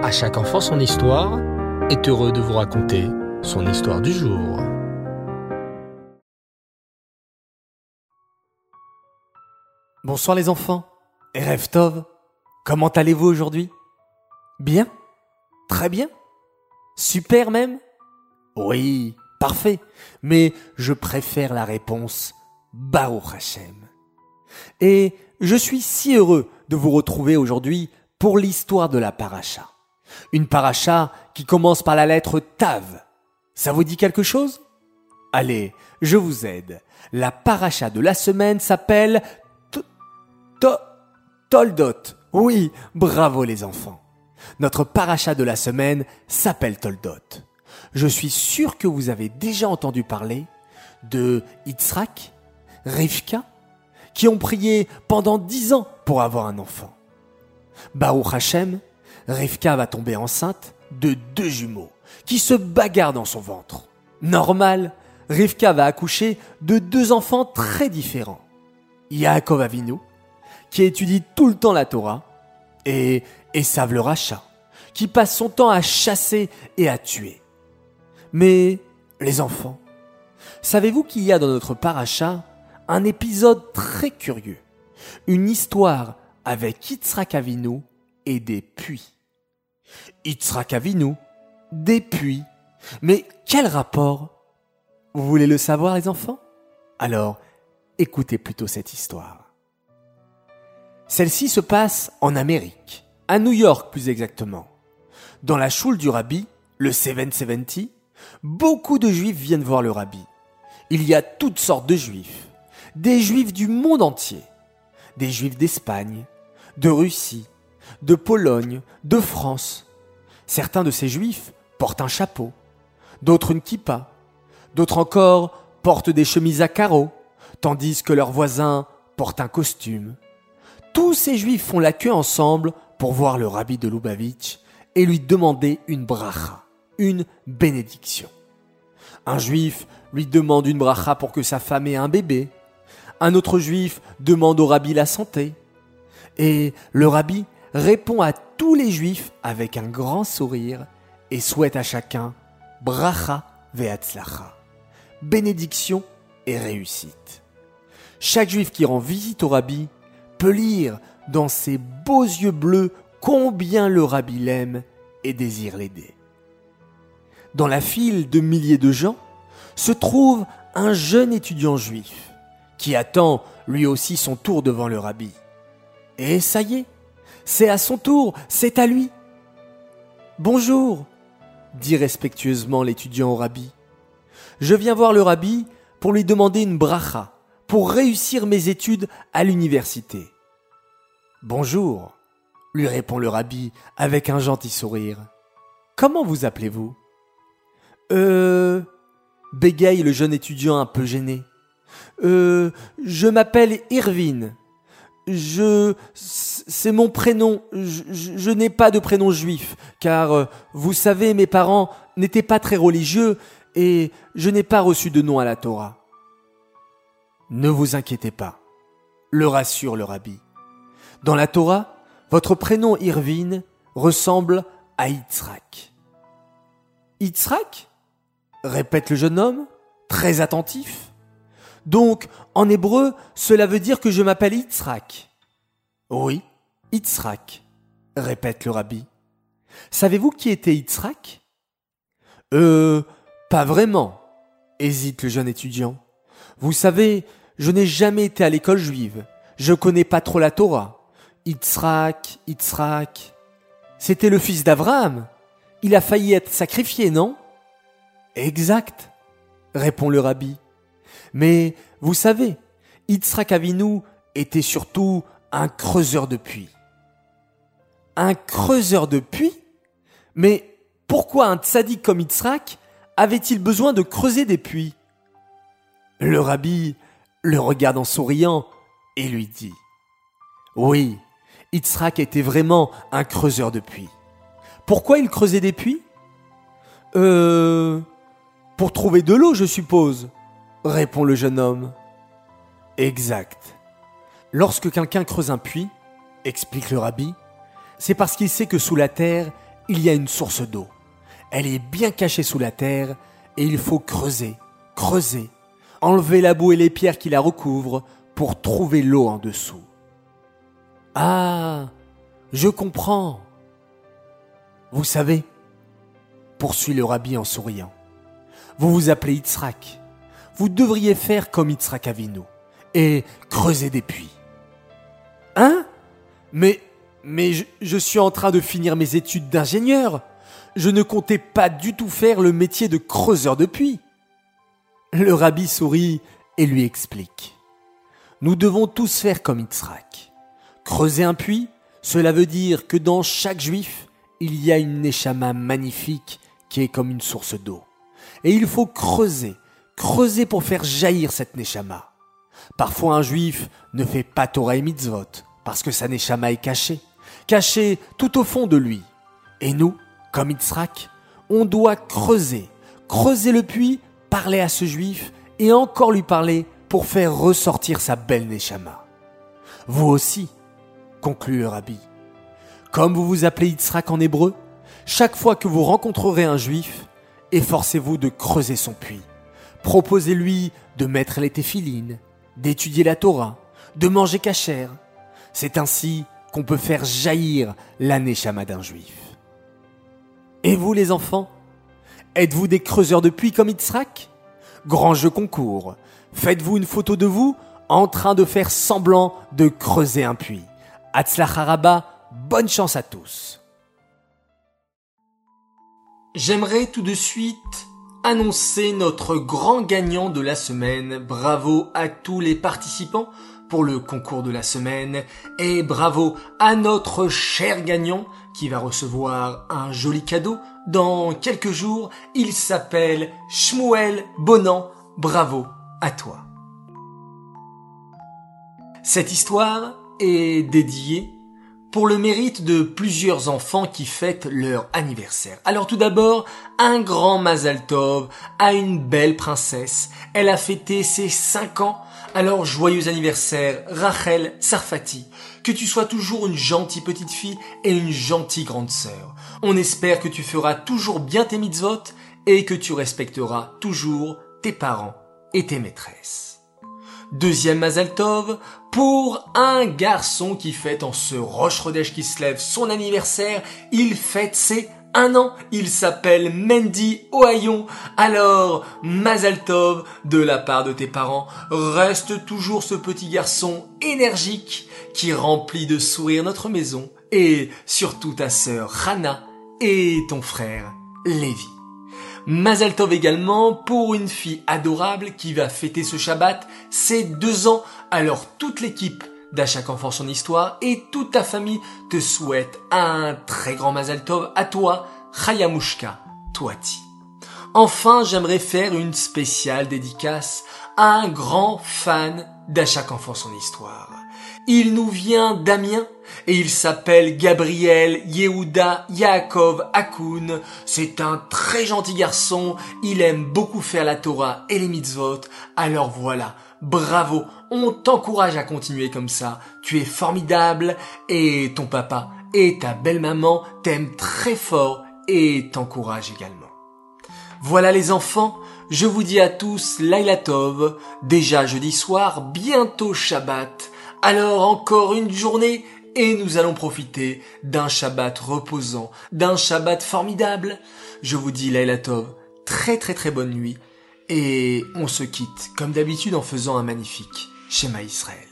À chaque enfant son histoire est heureux de vous raconter son histoire du jour. Bonsoir les enfants. Erev Tov, comment allez-vous aujourd'hui? Bien? Très bien? Super même? Oui, parfait. Mais je préfère la réponse Baruch Hashem. Et je suis si heureux de vous retrouver aujourd'hui pour l'histoire de la paracha. Une paracha qui commence par la lettre Tav. Ça vous dit quelque chose? Allez, je vous aide. La paracha de la semaine s'appelle Toldot. Oui, bravo les enfants. Notre paracha de la semaine s'appelle Toldot. Je suis sûr que vous avez déjà entendu parler de Yitzhak, Rivka, qui ont prié pendant dix ans pour avoir un enfant. Baruch Hashem, Rivka va tomber enceinte de deux jumeaux qui se bagarrent dans son ventre. Normal, Rivka va accoucher de deux enfants très différents. Yaakov Avinu, qui étudie tout le temps la Torah, et Esav le qui passe son temps à chasser et à tuer. Mais, les enfants, savez-vous qu'il y a dans notre paracha un épisode très curieux, une histoire avec Yitzhak Avinu et des puits. Yitzhak Avinu, des puits. Mais quel rapport? Vous voulez le savoir les enfants? Alors, écoutez plutôt cette histoire. Celle-ci se passe en Amérique, à New York plus exactement. Dans la choule du rabbi, le 770, beaucoup de juifs viennent voir le rabbi. Il y a toutes sortes de juifs, des juifs du monde entier, des juifs d'Espagne, de Russie, de Pologne, de France. Certains de ces juifs portent un chapeau, d'autres une kippa, d'autres encore portent des chemises à carreaux, tandis que leurs voisins portent un costume. Tous ces juifs font la queue ensemble pour voir le rabbi de Lubavitch et lui demander une bracha, une bénédiction. Un juif lui demande une bracha pour que sa femme ait un bébé. Un autre juif demande au rabbi la santé. Et le rabbi répond à tous les juifs avec un grand sourire et souhaite à chacun bracha ve'atzlacha, bénédiction et réussite. Chaque juif qui rend visite au rabbi peut lire dans ses beaux yeux bleus combien le rabbi l'aime et désire l'aider. Dans la file de milliers de gens se trouve un jeune étudiant juif qui attend lui aussi son tour devant le rabbi. Et ça y est, c'est à son tour, c'est à lui. Bonjour, dit respectueusement l'étudiant au rabbi. Je viens voir le rabbi pour lui demander une bracha, pour réussir mes études à l'université. Bonjour, lui répond le rabbi avec un gentil sourire. Comment vous appelez-vous? Euh. bégaye le jeune étudiant un peu gêné. Euh. Je m'appelle Irvine. Je. C'est mon prénom. Je, n'ai pas de prénom juif, car euh, vous savez, mes parents n'étaient pas très religieux et je n'ai pas reçu de nom à la Torah. Ne vous inquiétez pas, le rassure le rabbi. Dans la Torah, votre prénom Irvine ressemble à Yitzhak. Yitzhak? répète le jeune homme, très attentif. Donc, en hébreu, cela veut dire que je m'appelle Yitzhak. Oui, Yitzhak, répète le rabbi. Savez-vous qui était Yitzhak? Euh, pas vraiment, hésite le jeune étudiant. Vous savez, je n'ai jamais été à l'école juive. Je connais pas trop la Torah. Yitzhak, Yitzhak. C'était le fils d'Abraham. Il a failli être sacrifié, non? Exact, répond le rabbi. Mais vous savez, Yitzhak Avinu était surtout un creuseur de puits. Un creuseur de puits Mais pourquoi un tzaddik comme Yitzhak avait-il besoin de creuser des puits? Le rabbi le regarde en souriant et lui dit Oui, Yitzhak était vraiment un creuseur de puits. Pourquoi il creusait des puits? Euh. Pour trouver de l'eau, je suppose, répond le jeune homme. Exact. Lorsque quelqu'un creuse un puits, explique le rabbi, c'est parce qu'il sait que sous la terre, il y a une source d'eau. Elle est bien cachée sous la terre et il faut creuser, creuser, enlever la boue et les pierres qui la recouvrent pour trouver l'eau en dessous. Ah, je comprends. Vous savez, poursuit le rabbi en souriant, vous vous appelez Yitzhak. Vous devriez faire comme Yitzhak Avinu et creuser des puits. Hein? Mais, mais je, suis en train de finir mes études d'ingénieur. Je ne comptais pas du tout faire le métier de creuseur de puits. Le rabbi sourit et lui explique. Nous devons tous faire comme Yitzhak. Creuser un puits, cela veut dire que dans chaque juif, il y a une neshama magnifique qui est comme une source d'eau. Et il faut creuser, creuser pour faire jaillir cette neshama. Parfois un juif ne fait pas Torah et mitzvot parce que sa neshama est cachée, cachée tout au fond de lui. Et nous, comme Yitzhak, on doit creuser, creuser le puits, parler à ce juif et encore lui parler pour faire ressortir sa belle neshama. Vous aussi, conclut le rabbi. Comme vous vous appelez Yitzhak en hébreu, chaque fois que vous rencontrerez un juif, efforcez-vous de creuser son puits. Proposez-lui de mettre les téphilines, d'étudier la Torah, de manger cachère. C'est ainsi qu'on peut faire jaillir la neshama d'un juif. Et vous les enfants Êtes-vous des creuseurs de puits comme Yitzhak? Grand jeu concours. Faites-vous une photo de vous en train de faire semblant de creuser un puits. Haraba, bonne chance à tous. J'aimerais tout de suite annoncer notre grand gagnant de la semaine. Bravo à tous les participants pour le concours de la semaine et bravo à notre cher gagnant qui va recevoir un joli cadeau dans quelques jours. Il s'appelle Shmuel Bonan. Bravo à toi. Cette histoire est dédiée pour le mérite de plusieurs enfants qui fêtent leur anniversaire. Alors tout d'abord, un grand Mazal Tov à une belle princesse. Elle a fêté ses 5 ans. Alors joyeux anniversaire Rachel Sarfati. Que tu sois toujours une gentille petite fille et une gentille grande sœur. On espère que tu feras toujours bien tes mitzvot et que tu respecteras toujours tes parents et tes maîtresses. Deuxième Mazal Tov pour un garçon qui fête en ce Roche qui se lève son anniversaire. Il fête ses un an. Il s'appelle Mendy Ohayon. Alors, Mazal Tov, de la part de tes parents, reste toujours ce petit garçon énergique qui remplit de sourires notre maison et surtout ta sœur Hana et ton frère Lévi. Mazel Tov également pour une fille adorable qui va fêter ce Shabbat ses deux ans. Alors toute l'équipe d'À chaque enfant son histoire et toute ta famille te souhaite un très grand Mazel Tov à toi, Chayamushka Toati. Enfin, j'aimerais faire une spéciale dédicace à un grand fan d'À chaque enfant son histoire. Il nous vient d'Amiens et il s'appelle Gabriel Yehuda Yaakov Akun. C'est un très gentil garçon. Il aime beaucoup faire la Torah et les mitzvot. Alors voilà. Bravo. On t'encourage à continuer comme ça. Tu es formidable et ton papa et ta belle maman t'aiment très fort et t'encouragent également. Voilà les enfants, je vous dis à tous Laila Tov, déjà jeudi soir, bientôt Shabbat. Alors encore une journée et nous allons profiter d'un Shabbat reposant, d'un Shabbat formidable. Je vous dis Laila Tov, très très très bonne nuit et on se quitte comme d'habitude en faisant un magnifique schéma Israël.